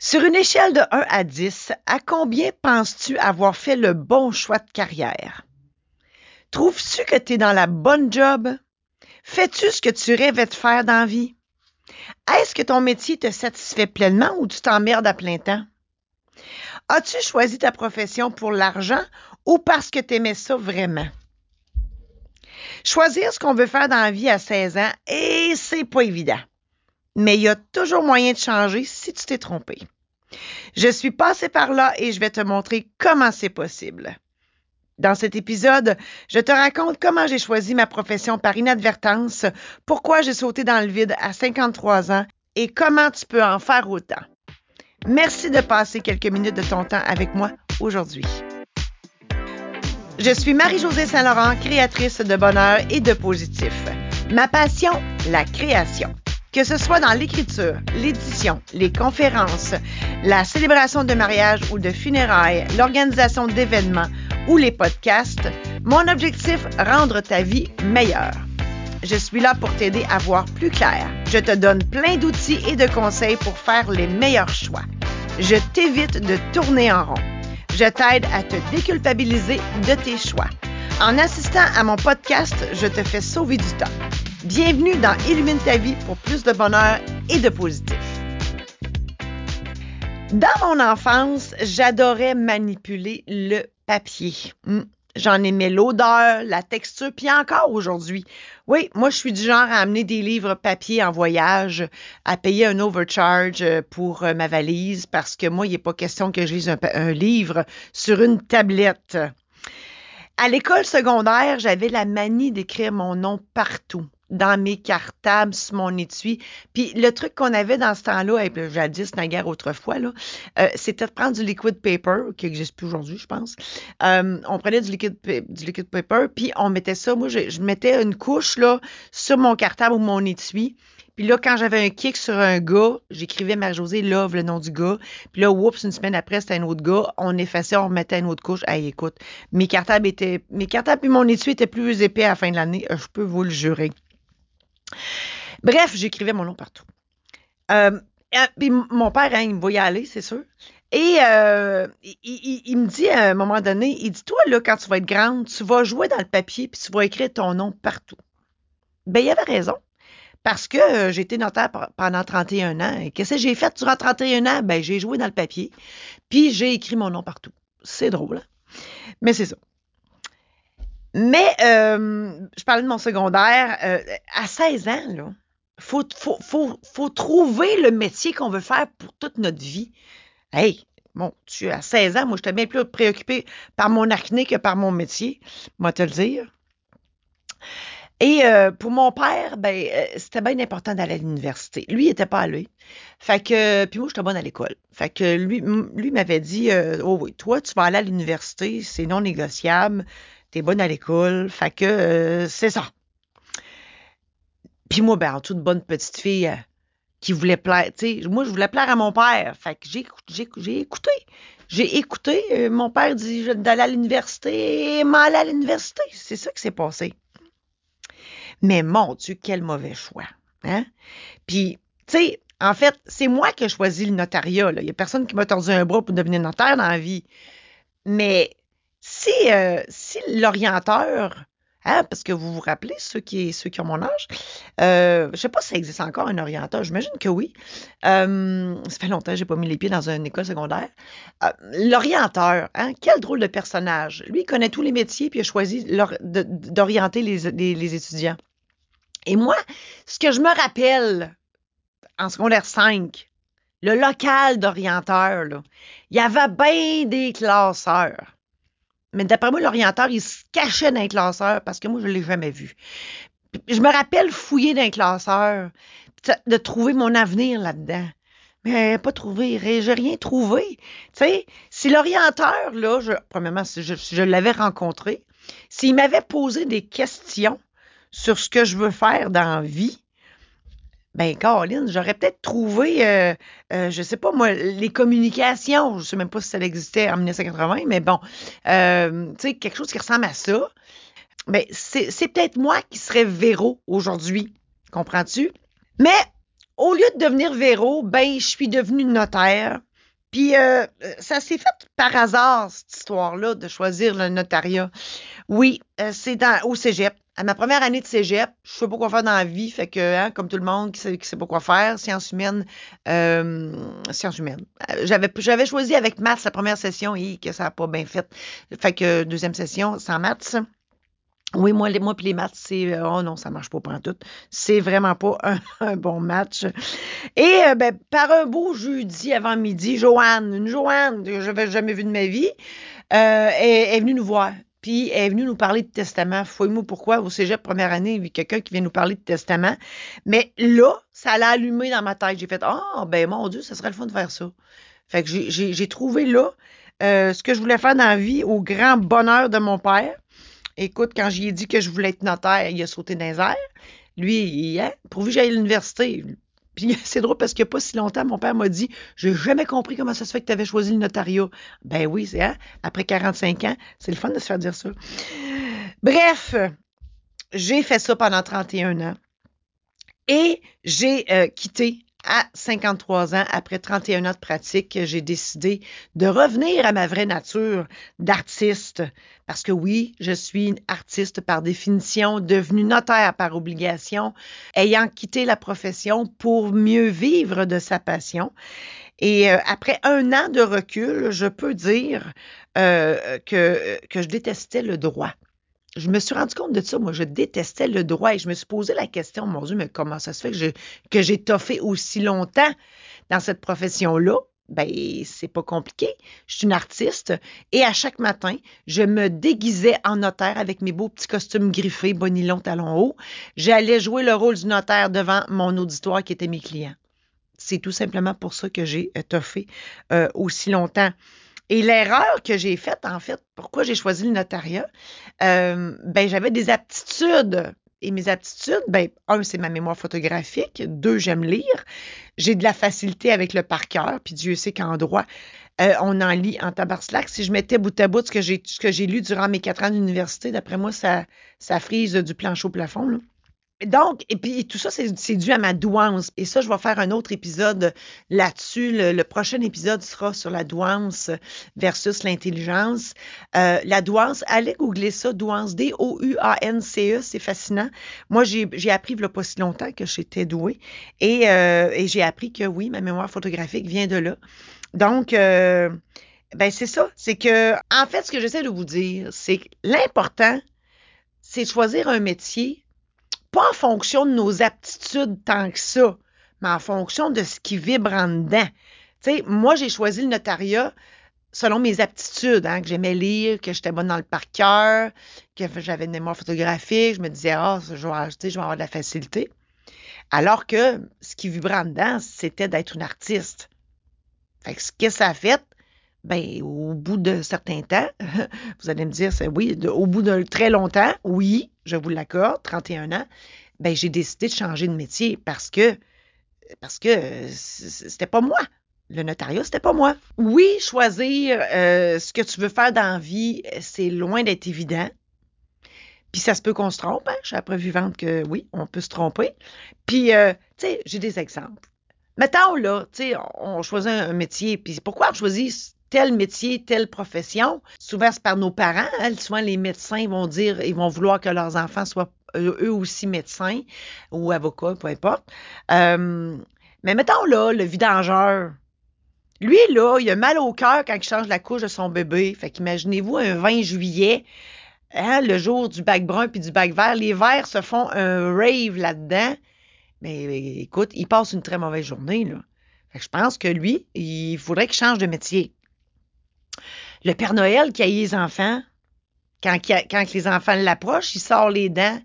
Sur une échelle de 1 à 10, à combien penses-tu avoir fait le bon choix de carrière? Trouves-tu que tu es dans la bonne job? Fais-tu ce que tu rêvais de faire dans la vie? Est-ce que ton métier te satisfait pleinement ou tu t'emmerdes à plein temps? As-tu choisi ta profession pour l'argent ou parce que tu aimais ça vraiment? Choisir ce qu'on veut faire dans la vie à 16 ans, et c'est pas évident. Mais il y a toujours moyen de changer si tu t'es trompé. Je suis passée par là et je vais te montrer comment c'est possible. Dans cet épisode, je te raconte comment j'ai choisi ma profession par inadvertance, pourquoi j'ai sauté dans le vide à 53 ans et comment tu peux en faire autant. Merci de passer quelques minutes de ton temps avec moi aujourd'hui. Je suis Marie-Josée Saint-Laurent, créatrice de bonheur et de positif. Ma passion, la création. Que ce soit dans l'écriture, l'édition, les conférences, la célébration de mariage ou de funérailles, l'organisation d'événements ou les podcasts, mon objectif, rendre ta vie meilleure. Je suis là pour t'aider à voir plus clair. Je te donne plein d'outils et de conseils pour faire les meilleurs choix. Je t'évite de tourner en rond. Je t'aide à te déculpabiliser de tes choix. En assistant à mon podcast, je te fais sauver du temps. Bienvenue dans Illumine ta vie pour plus de bonheur et de positif. Dans mon enfance, j'adorais manipuler le papier. Hmm. J'en aimais l'odeur, la texture, puis encore aujourd'hui. Oui, moi, je suis du genre à amener des livres papier en voyage, à payer un overcharge pour euh, ma valise, parce que moi, il n'est pas question que je lise un livre sur une tablette. À l'école secondaire, j'avais la manie d'écrire mon nom partout dans mes cartables, sur mon étui. Puis le truc qu'on avait dans ce temps-là, et jadis, naguère autrefois, là, euh, c'était de prendre du liquid paper, qui n'existe plus aujourd'hui, je pense. Euh, on prenait du liquid, du liquid paper, puis on mettait ça. Moi, je, mettais une couche là, sur mon cartable ou mon étui. Puis là, quand j'avais un kick sur un gars, j'écrivais Marie-Josée Love, le nom du gars. Puis là, oups, une semaine après, c'était un autre gars. On effaçait, on remettait une autre couche. Hey, écoute, mes cartables étaient, mes cartables et mon étui étaient plus épais à la fin de l'année. Je peux vous le jurer. Bref, j'écrivais mon nom partout. Euh, puis mon père, hein, il me voyait aller, c'est sûr. Et euh, il, me dit à un moment donné, il dit, toi, là, quand tu vas être grande, tu vas jouer dans le papier puis tu vas écrire ton nom partout. Ben, il avait raison. Parce que euh, j'ai été notaire pendant 31 ans. Et qu'est-ce que j'ai fait durant 31 ans? Ben, j'ai joué dans le papier, puis j'ai écrit mon nom partout. C'est drôle, hein? Mais c'est ça. Mais euh, je parlais de mon secondaire. Euh, à 16 ans, là, faut, faut, trouver le métier qu'on veut faire pour toute notre vie. Hey, bon, tu à 16 ans, moi, j'étais bien plus préoccupée par mon acné que par mon métier, moi te le dire. Et euh, pour mon père, ben, c'était bien important d'aller à l'université. Lui, il était pas allé. Fait que, puis moi, j'étais bonne à l'école. Fait que lui, lui m'avait dit, oh oui, toi, tu vas aller à l'université, c'est non négociable, t'es bonne à l'école. Fait que, euh, c'est ça. Puis moi, ben, en toute bonne petite fille qui voulait plaire, tu sais, moi, je voulais plaire à mon père. Fait que j'ai, j'ai, j'ai écouté. J'ai écouté. mon père dit d'aller à l'université, m'aller à l'université. C'est ça qui s'est passé. Mais mon Dieu, quel mauvais choix. Hein? Puis, tu sais, en fait, c'est moi qui ai choisi le notariat. Il n'y a personne qui m'a tordu un bras pour devenir notaire dans la vie. Mais si, euh, si l'orienteur, hein, parce que vous vous rappelez, ceux qui, ceux qui ont mon âge, euh, je ne sais pas si ça existe encore un orienteur, j'imagine que oui. Euh, ça fait longtemps que je n'ai pas mis les pieds dans une école secondaire. Euh, l'orienteur, hein, quel drôle de personnage. Lui, il connaît tous les métiers puis il a choisi d'orienter les, les, les étudiants. Et moi, ce que je me rappelle en secondaire 5, le local d'orienteur, il y avait bien des classeurs. Mais d'après moi, l'orienteur, il se cachait dans les classeurs parce que moi, je ne l'ai jamais vu. Je me rappelle fouiller dans les classeurs, de trouver mon avenir là-dedans. Mais pas trouvé, j'ai rien trouvé. Tu sais, si l'orienteur, là, je, premièrement, je, je l'avais rencontré, s'il m'avait posé des questions, sur ce que je veux faire dans la vie, ben, Caroline, j'aurais peut-être trouvé, euh, euh, je sais pas moi, les communications. Je sais même pas si ça existait en 1980, mais bon, euh, tu sais, quelque chose qui ressemble à ça. Ben, c'est peut-être moi qui serais Véro aujourd'hui. Comprends-tu? Mais au lieu de devenir Véro, ben, je suis devenue notaire. Puis ça s'est fait par hasard, cette histoire-là, de choisir le notariat. Oui, euh, c'est dans au cégep. À ma première année de cégep, je sais pas quoi faire dans la vie, fait que, hein, comme tout le monde qui sait, qui sait pas quoi faire, sciences humaines, euh, sciences humaines. Euh, J'avais, j'avais choisi avec maths la première session et que ça a pas bien fait. Fait que deuxième session, sans maths. Oui, moi, les, moi puis les maths, c'est euh, oh non, ça marche pas pendant tout. C'est vraiment pas un, bon match. Et euh, ben, par un beau jeudi avant midi, Joanne, une Joanne que j'avais jamais vue de ma vie, euh, est, est venue nous voir. Puis elle est venue nous parler de testament. Fouille-moi pourquoi au cégep première année, il y a quelqu'un qui vient nous parler de testament. Mais là, ça l'a allumé dans ma tête. J'ai fait Ah, ben mon Dieu, ça serait le fun de faire ça. Fait que j'ai- trouvé là euh, ce que je voulais faire dans la vie au grand bonheur de mon père. Écoute, quand j'y ai dit que je voulais être notaire, il a sauté dans les airs. Lui, il, hein, pourvu que j'aille à l'université. Puis c'est drôle parce qu'il n'y a pas si longtemps, mon père m'a dit J'ai jamais compris comment ça se fait que tu avais choisi le notariat. Ben oui, c'est hein, après 45 ans, c'est le fun de se faire dire ça. Bref, j'ai fait ça pendant 31 ans. Et j'ai euh, quitté à 53 ans, après 31 ans de pratique, j'ai décidé de revenir à ma vraie nature d'artiste. Parce que oui, je suis une artiste par définition, devenue notaire par obligation, ayant quitté la profession pour mieux vivre de sa passion. Et euh, après un an de recul, je peux dire euh, que, que je détestais le droit. Je me suis rendu compte de ça. Moi, je détestais le droit et je me suis posé la question, mon Dieu, mais comment ça se fait que, j'ai toffé aussi longtemps dans cette profession-là? Ben, c'est pas compliqué. Je suis une artiste et à chaque matin, je me déguisais en notaire avec mes beaux petits costumes griffés, bonilons, talons hauts. J'allais jouer le rôle du notaire devant mon auditoire qui était mes clients. C'est tout simplement pour ça que j'ai toffé euh, aussi longtemps. Et l'erreur que j'ai faite, en fait, pourquoi j'ai choisi le notariat, euh, ben j'avais des aptitudes. Et mes aptitudes, ben, un, c'est ma mémoire photographique. Deux, j'aime lire. J'ai de la facilité avec le par cœur, puis Dieu sait qu'en droit, euh, on en lit en tabarslac. Si je mettais bout à bout ce que j'ai, ce que j'ai lu durant mes quatre ans d'université, d'après moi, ça, ça frise du plancher au plafond. Là. Donc, et puis tout ça, c'est, dû à ma douance. Et ça, je vais faire un autre épisode là-dessus. Le, le prochain épisode sera sur la douance versus l'intelligence. Euh, la douance, allez googler ça, douance, D-O-U-A-N-C-E, c'est fascinant. Moi, j'ai, j'ai appris il n'y a pas si longtemps que j'étais douée et, euh, et j'ai appris que oui, ma mémoire photographique vient de là. Donc, euh, ben c'est ça. C'est que, en fait, ce que j'essaie de vous dire, c'est que l'important, c'est de choisir un métier pas en fonction de nos aptitudes tant que ça, mais en fonction de ce qui vibre en dedans. Tu moi, j'ai choisi le notariat selon mes aptitudes, hein, que j'aimais lire, que j'étais bonne dans le par cœur, que j'avais une mémoire photographique, je me disais, ah, je, vais, je vais avoir de la facilité. Alors que ce qui vibrait en dedans, c'était d'être une artiste. Fait que ce que ça a fait, ben, au bout de certains temps, vous allez me dire, c'est oui, au bout de très longtemps, oui, je vous l'accorde, 31 ans, ben, j'ai décidé de changer de métier parce que, parce que c'était pas moi. Le notariat, c'était pas moi. Oui, choisir euh, ce que tu veux faire dans la vie, c'est loin d'être évident. Puis ça se peut qu'on se trompe. Hein? Je suis vivante que oui, on peut se tromper. Puis, euh, tu sais, j'ai des exemples. Mettons, là, tu sais, on choisit un métier. Puis pourquoi on choisit tel métier, telle profession? Souvent, c'est par nos parents. Hein? Souvent, les médecins vont dire, ils vont vouloir que leurs enfants soient eux aussi médecins ou avocats, peu importe. Euh, mais mettons, là, le vidangeur. Lui, là, il a mal au cœur quand il change la couche de son bébé. Fait qu'imaginez-vous un 20 juillet, hein, le jour du bac brun puis du bac vert. Les verts se font un rave là-dedans. Mais écoute, il passe une très mauvaise journée, là. Fait que je pense que lui, il faudrait qu'il change de métier. Le Père Noël qui a les enfants, quand, les enfants l'approchent, il sort les dents.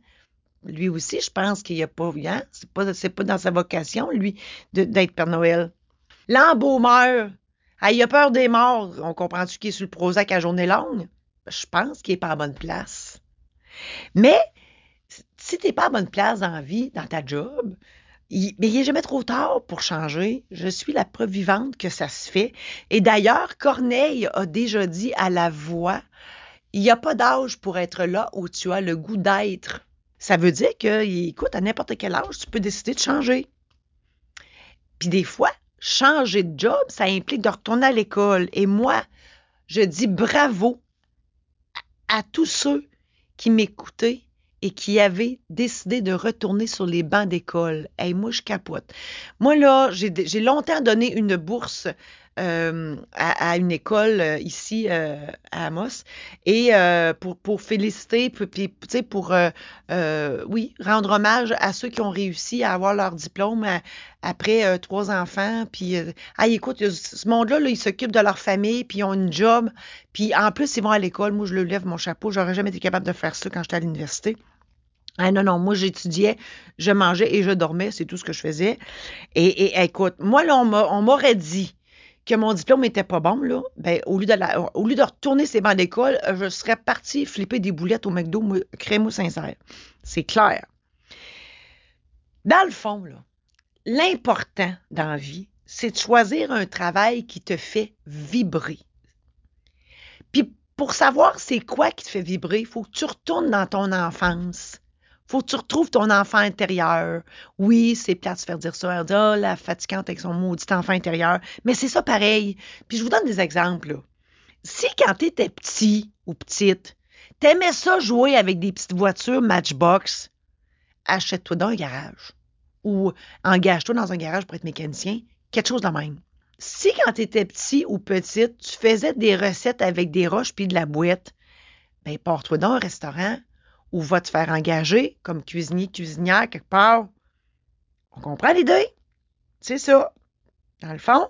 Lui aussi, je pense qu'il n'y a pas, hein, c'est pas, pas dans sa vocation, lui, d'être Père Noël. L'embaumeur. Ah, il a peur des morts. On comprend-tu qu'il est sur le Prozac à journée longue? Je pense qu'il n'est pas à bonne place. Mais si tu n'es pas à bonne place dans la vie, dans ta job, mais il n'est jamais trop tard pour changer. Je suis la preuve vivante que ça se fait. Et d'ailleurs, Corneille a déjà dit à la voix, il n'y a pas d'âge pour être là où tu as le goût d'être. Ça veut dire que, écoute, à n'importe quel âge, tu peux décider de changer. Puis des fois, changer de job, ça implique de retourner à l'école. Et moi, je dis bravo à tous ceux qui m'écoutaient et qui avaient décidé de retourner sur les bancs d'école. Hey, moi, je capote. Moi, là, j'ai longtemps donné une bourse euh, à, une école euh, ici euh, à Amos et pour, féliciter, puis, pour, oui, rendre hommage à ceux qui ont réussi à avoir leur diplôme après trois enfants. Puis, ah, écoute, ce monde-là, là, ils s'occupent de leur famille, puis ils ont une job, puis en plus, ils vont à l'école. Moi, je le lève mon chapeau. J'aurais jamais été capable de faire ça quand j'étais à l'université. Ah non, non, moi j'étudiais, je mangeais et je dormais, c'est tout ce que je faisais. Et, écoute, moi là, on m'aurait dit que mon diplôme n'était pas bon, là, ben, au, lieu de au lieu de retourner ces bancs d'école, je serais partie flipper des boulettes au McDo crème sincère. C'est clair. Dans le fond, l'important dans la vie, c'est de choisir un travail qui te fait vibrer. Puis pour savoir c'est quoi qui te fait vibrer, il faut que tu retournes dans ton enfance faut que tu retrouves ton enfant intérieur. Oui, c'est plate de se faire dire ça. Elle dit, oh, la fatigante avec son maudit enfant intérieur. Mais c'est ça pareil. Puis je vous donne des exemples. Si quand tu étais petit ou petite, t'aimais ça jouer avec des petites voitures Matchbox, achète-toi dans un garage. Ou engage-toi dans un garage pour être mécanicien. Quelque chose de même. Si quand tu étais petit ou petite, tu faisais des recettes avec des roches puis de la boîte, ben pars-toi dans un restaurant ou va te faire engager comme cuisinier, cuisinière quelque part. On comprend l'idée? C'est ça. Dans le fond,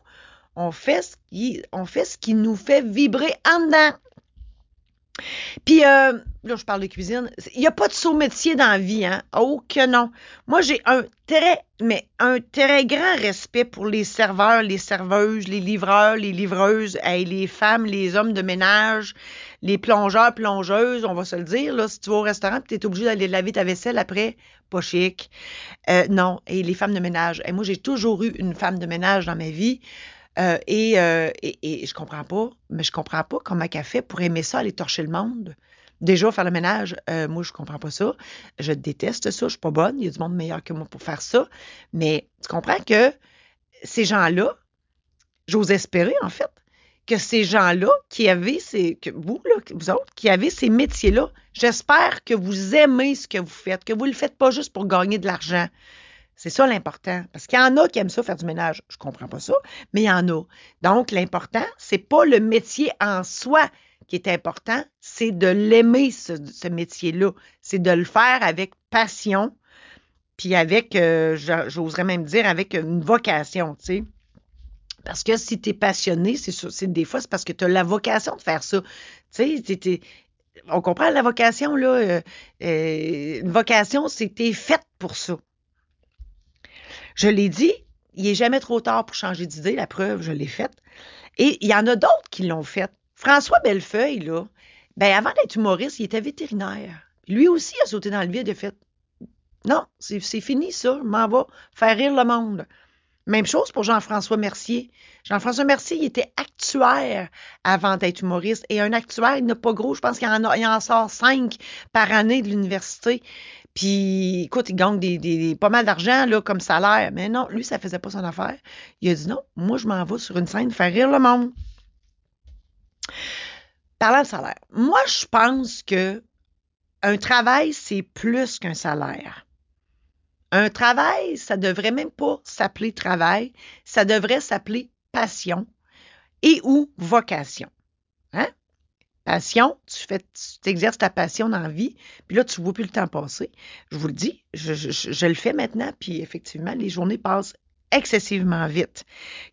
on fait ce qui, on fait ce qui nous fait vibrer en dedans. Puis, euh, là, je parle de cuisine. Il n'y a pas de saut métier dans la vie, hein? Oh que non. Moi, j'ai un très, mais un très grand respect pour les serveurs, les serveuses, les livreurs, les livreuses, les femmes, les hommes de ménage, les plongeurs, plongeuses, on va se le dire. Là, si tu vas au restaurant tu es obligé d'aller laver ta vaisselle après, pas chic. Euh, non, et les femmes de ménage. Et moi, j'ai toujours eu une femme de ménage dans ma vie. Euh, et, euh, et, je comprends pas, mais je comprends pas comment elle fait pour aimer ça, aller torcher le monde. Déjà, faire le ménage, euh, moi, je comprends pas ça. Je déteste ça, je suis pas bonne. Il y a du monde meilleur que moi pour faire ça. Mais tu comprends que ces gens-là, j'ose espérer, en fait, que ces gens-là qui avaient ces, que vous, là, vous autres, qui avez ces métiers-là, j'espère que vous aimez ce que vous faites, que vous le faites pas juste pour gagner de l'argent. C'est ça l'important. Parce qu'il y en a qui aiment ça faire du ménage. Je comprends pas ça, mais il y en a. Donc, l'important, c'est pas le métier en soi qui est important, c'est de l'aimer, ce, métier-là. C'est de le faire avec passion, puis avec, euh, j'oserais même dire, avec une vocation, tu sais. Parce que si tu es passionné, c'est des fois, c'est parce que tu as la vocation de faire ça. Tu sais, on comprend la vocation, là. Euh, euh, une vocation, c'est que tu es faite pour ça. Je l'ai dit, il n'est jamais trop tard pour changer d'idée. La preuve, je l'ai faite. Et il y en a d'autres qui l'ont faite. François Bellefeuille, là, ben avant d'être humoriste, il était vétérinaire. Lui aussi a sauté dans le vide et a fait Non, c'est fini ça, je m'en vais faire rire le monde. Même chose pour Jean-François Mercier. Jean-François Mercier, il était actuaire avant d'être humoriste. Et un actuaire, il n'a pas gros. Je pense qu'il en, sort cinq par année de l'université. Puis, écoute, il gagne des, pas mal d'argent là, comme salaire. Mais non, lui, ça faisait pas son affaire. Il a dit non, moi, je m'en vais sur une scène faire rire le monde. Parlant de salaire, moi, je pense que un travail, c'est plus qu'un salaire. Un travail, ça devrait même pas s'appeler travail, ça devrait s'appeler passion et ou vocation. Hein? Passion, tu fais, tu exerces ta passion dans la vie, puis là, tu vois plus le temps passer. Je vous le dis, je, le fais maintenant, puis effectivement, les journées passent excessivement vite.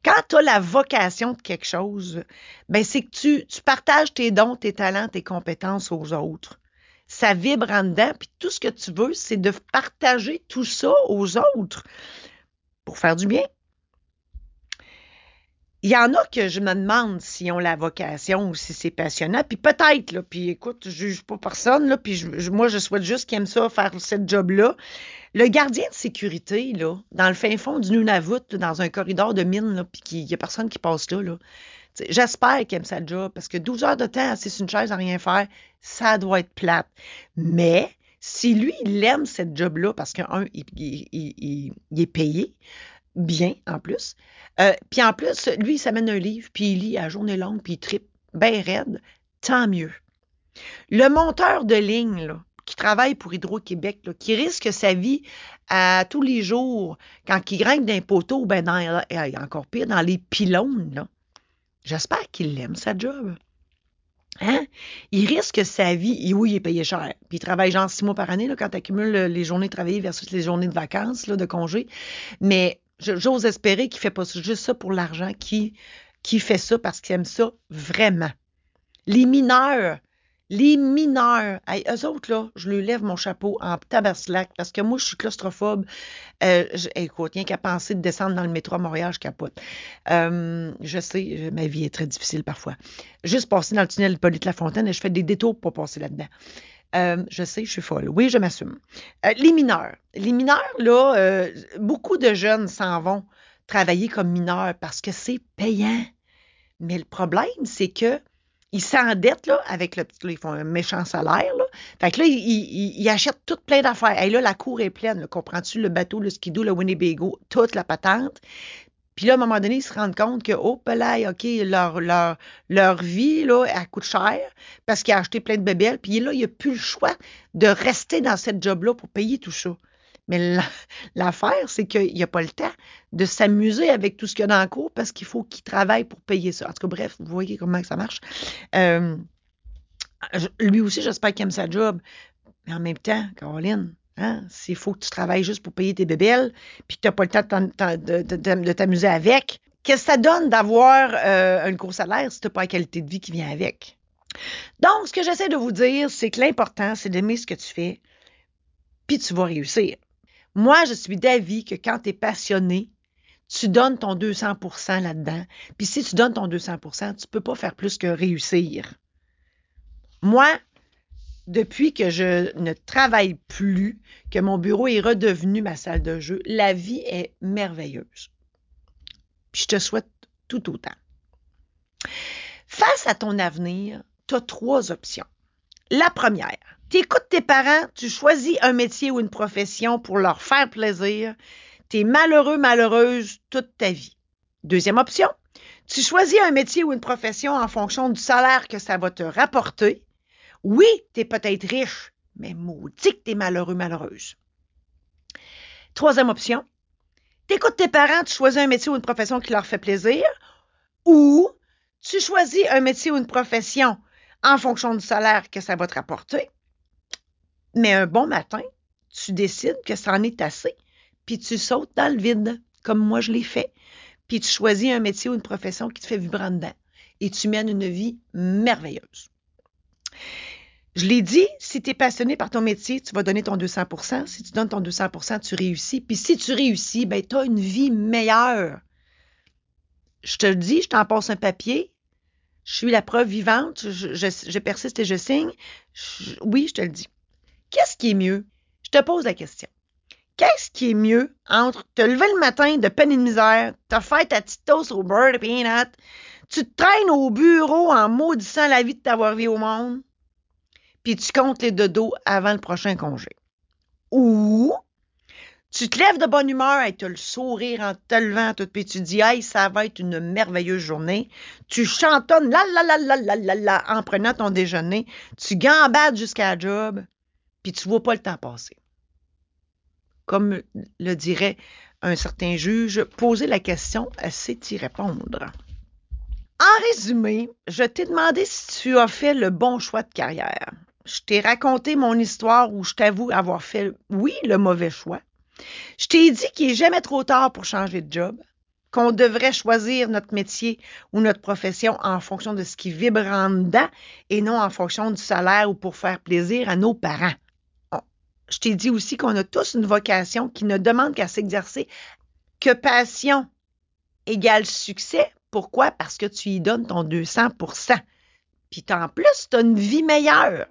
Quand tu as la vocation de quelque chose, ben c'est que tu, tu partages tes dons, tes talents, tes compétences aux autres. Ça vibre en dedans, puis tout ce que tu veux, c'est de partager tout ça aux autres pour faire du bien il y en a que je me demande s'ils ont la vocation ou si c'est passionnant. Puis peut-être, là, puis écoute, je juge pas personne, là, puis moi, je souhaite juste qu'ils aiment ça, faire cette job-là. Le gardien de sécurité, là, dans le fin fond du Nunavut, dans un corridor de mine, là, puis qu'il y a personne qui passe là, là. J'espère qu'il aime sa job, parce que 12 heures de temps assis sur une chaise à rien faire, ça doit être plate. Mais si lui, il aime cette job-là, parce qu'un, il, est payé, bien en plus. Euh, puis en plus, lui, il s'amène un livre, puis il lit à journée longue, puis il tripe bien raide. Tant mieux. Le monteur de ligne, qui travaille pour Hydro-Québec, qui risque sa vie à tous les jours quand il grimpe d'un poteau, ben dans, encore pire, dans les pylônes. J'espère qu'il aime sa job. Hein? Il risque sa vie. Oui, il est payé cher. Puis il travaille genre six mois par année là, quand tu accumules les journées travaillées versus les journées de vacances, là, de congé. Mais j'ose espérer qu'il fait pas juste ça pour l'argent, qu'il qui fait ça parce qu'il aime ça vraiment. Les mineurs, les mineurs, hey, eux autres, là, je lui lève mon chapeau en tabaslac parce que moi, je suis claustrophobe. Euh, je, écoute, rien qu'à penser de descendre dans le métro à Montréal, je capote. Euh, je sais, ma vie est très difficile parfois. Juste passer dans le tunnel de Polyte La Fontaine et je fais des détours pour passer là-dedans. Euh, je sais, je suis folle. Oui, je m'assume. Euh, les mineurs. Les mineurs, là, euh, beaucoup de jeunes s'en vont travailler comme mineurs parce que c'est payant. Mais le problème, c'est que ils s'endettent là, avec le petit. Ils font un méchant salaire. Là. Fait que là, ils, achètent tout plein d'affaires. Et là, la cour est pleine. Comprends-tu? Le bateau, le skidoo, le Winnebago, toute la patente? Puis là, à un moment donné, ils se rendent compte que, oh, là, OK, leur, leur, leur vie, là, elle coûte cher parce qu'il a acheté plein de bébelles. Puis là, il n'a plus le choix de rester dans cette job-là pour payer tout ça. Mais l'affaire, c'est qu'il n'y a pas le temps de s'amuser avec tout ce qu'il y a dans le cours parce qu'il faut qu'il travaille pour payer ça. En tout cas, bref, vous voyez comment ça marche. Euh, lui aussi, j'espère qu'il aime sa job. Mais en même temps, Caroline, hein, s'il faut que tu travailles juste pour payer tes bébelles, puis que tu n'as pas le temps de, t'amuser avec, qu'est-ce que ça donne d'avoir euh, un gros salaire si tu n'as pas la qualité de vie qui vient avec? Donc, ce que j'essaie de vous dire, c'est que l'important, c'est d'aimer ce que tu fais, puis tu vas réussir. Moi, je suis d'avis que quand tu es passionné, tu donnes ton 200% là-dedans. Puis si tu donnes ton 200% tu ne peux pas faire plus que réussir. Moi, depuis que je ne travaille plus, que mon bureau est redevenu ma salle de jeu, la vie est merveilleuse. Puis je te souhaite tout autant. Face à ton avenir, tu as trois options. La première, tu écoutes tes parents, tu choisis un métier ou une profession pour leur faire plaisir. Tu es malheureux, malheureuse toute ta vie. Deuxième option, tu choisis un métier ou une profession en fonction du salaire que ça va te rapporter. Oui, tu es peut-être riche, mais maudit que tu es malheureux, malheureuse. Troisième option, tu écoutes tes parents, tu choisis un métier ou une profession qui leur fait plaisir. Ou tu choisis un métier ou une profession en fonction du salaire que ça va te rapporter. Mais un bon matin, tu décides que ça en est assez, puis tu sautes dans le vide, comme moi je l'ai fait, puis tu choisis un métier ou une profession qui te fait vibrer dedans, et tu mènes une vie merveilleuse. Je l'ai dit, si tu es passionné par ton métier, tu vas donner ton 200% Si tu donnes ton 200% tu réussis. Puis si tu réussis, ben, tu as une vie meilleure. Je te le dis, je t'en passe un papier. Je suis la preuve vivante. Je, persiste et je signe. oui, je te le dis. Qu'est-ce qui est mieux? Je te pose la question. Qu'est-ce qui est mieux entre te lever le matin de peine et de misère, te faire ta petite toast au beurre de peanut, tu te traînes au bureau en maudissant la vie de t'avoir vie au monde, puis tu comptes les dodos avant le prochain congé? Ou tu te lèves de bonne humeur et tu le sourire en te levant, tout, puis tu dis, hey, ça va être une merveilleuse journée. Tu chantonnes la la la la la la la en prenant ton déjeuner. Tu gambades jusqu'à job puis tu vois pas le temps passer. Comme le dirait un certain juge, poser la question, c'est y répondre. En résumé, je t'ai demandé si tu as fait le bon choix de carrière. Je t'ai raconté mon histoire où je t'avoue avoir fait, oui, le mauvais choix. Je t'ai dit qu'il n'est jamais trop tard pour changer de job, qu'on devrait choisir notre métier ou notre profession en fonction de ce qui vibre en dedans et non en fonction du salaire ou pour faire plaisir à nos parents je t'ai dit aussi qu'on a tous une vocation qui ne demande qu'à s'exercer. Que passion égale succès. Pourquoi? Parce que tu y donnes ton 200% Puis en plus, tu as une vie meilleure.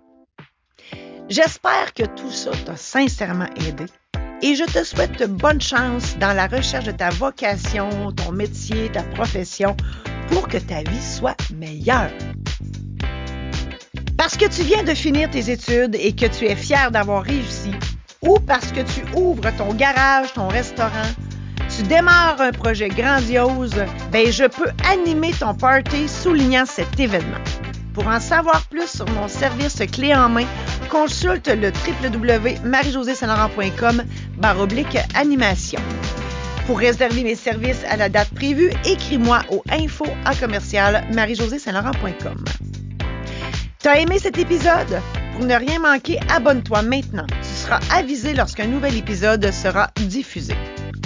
J'espère que tout ça t'a sincèrement aidé et je te souhaite bonne chance dans la recherche de ta vocation, ton métier, ta profession pour que ta vie soit meilleure. Parce que tu viens de finir tes études et que tu es fier d'avoir réussi, ou parce que tu ouvres ton garage, ton restaurant, tu démarres un projet grandiose, ben je peux animer ton party soulignant cet événement. Pour en savoir plus sur mon service clé en main, consulte le www.marijosésaint-laurent.com oblique animation. Pour réserver mes services à la date prévue, écris-moi au info à commercial laurentcom T'as aimé cet épisode? Pour ne rien manquer, abonne-toi maintenant. Tu seras avisé lorsqu'un nouvel épisode sera diffusé.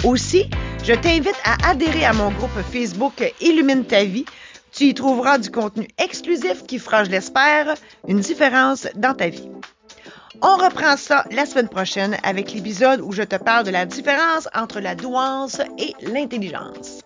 Aussi, je t'invite à adhérer à mon groupe Facebook Illumine ta vie. Tu y trouveras du contenu exclusif qui fera, je l'espère, une différence dans ta vie. On reprend ça la semaine prochaine avec l'épisode où je te parle de la différence entre la douance et l'intelligence.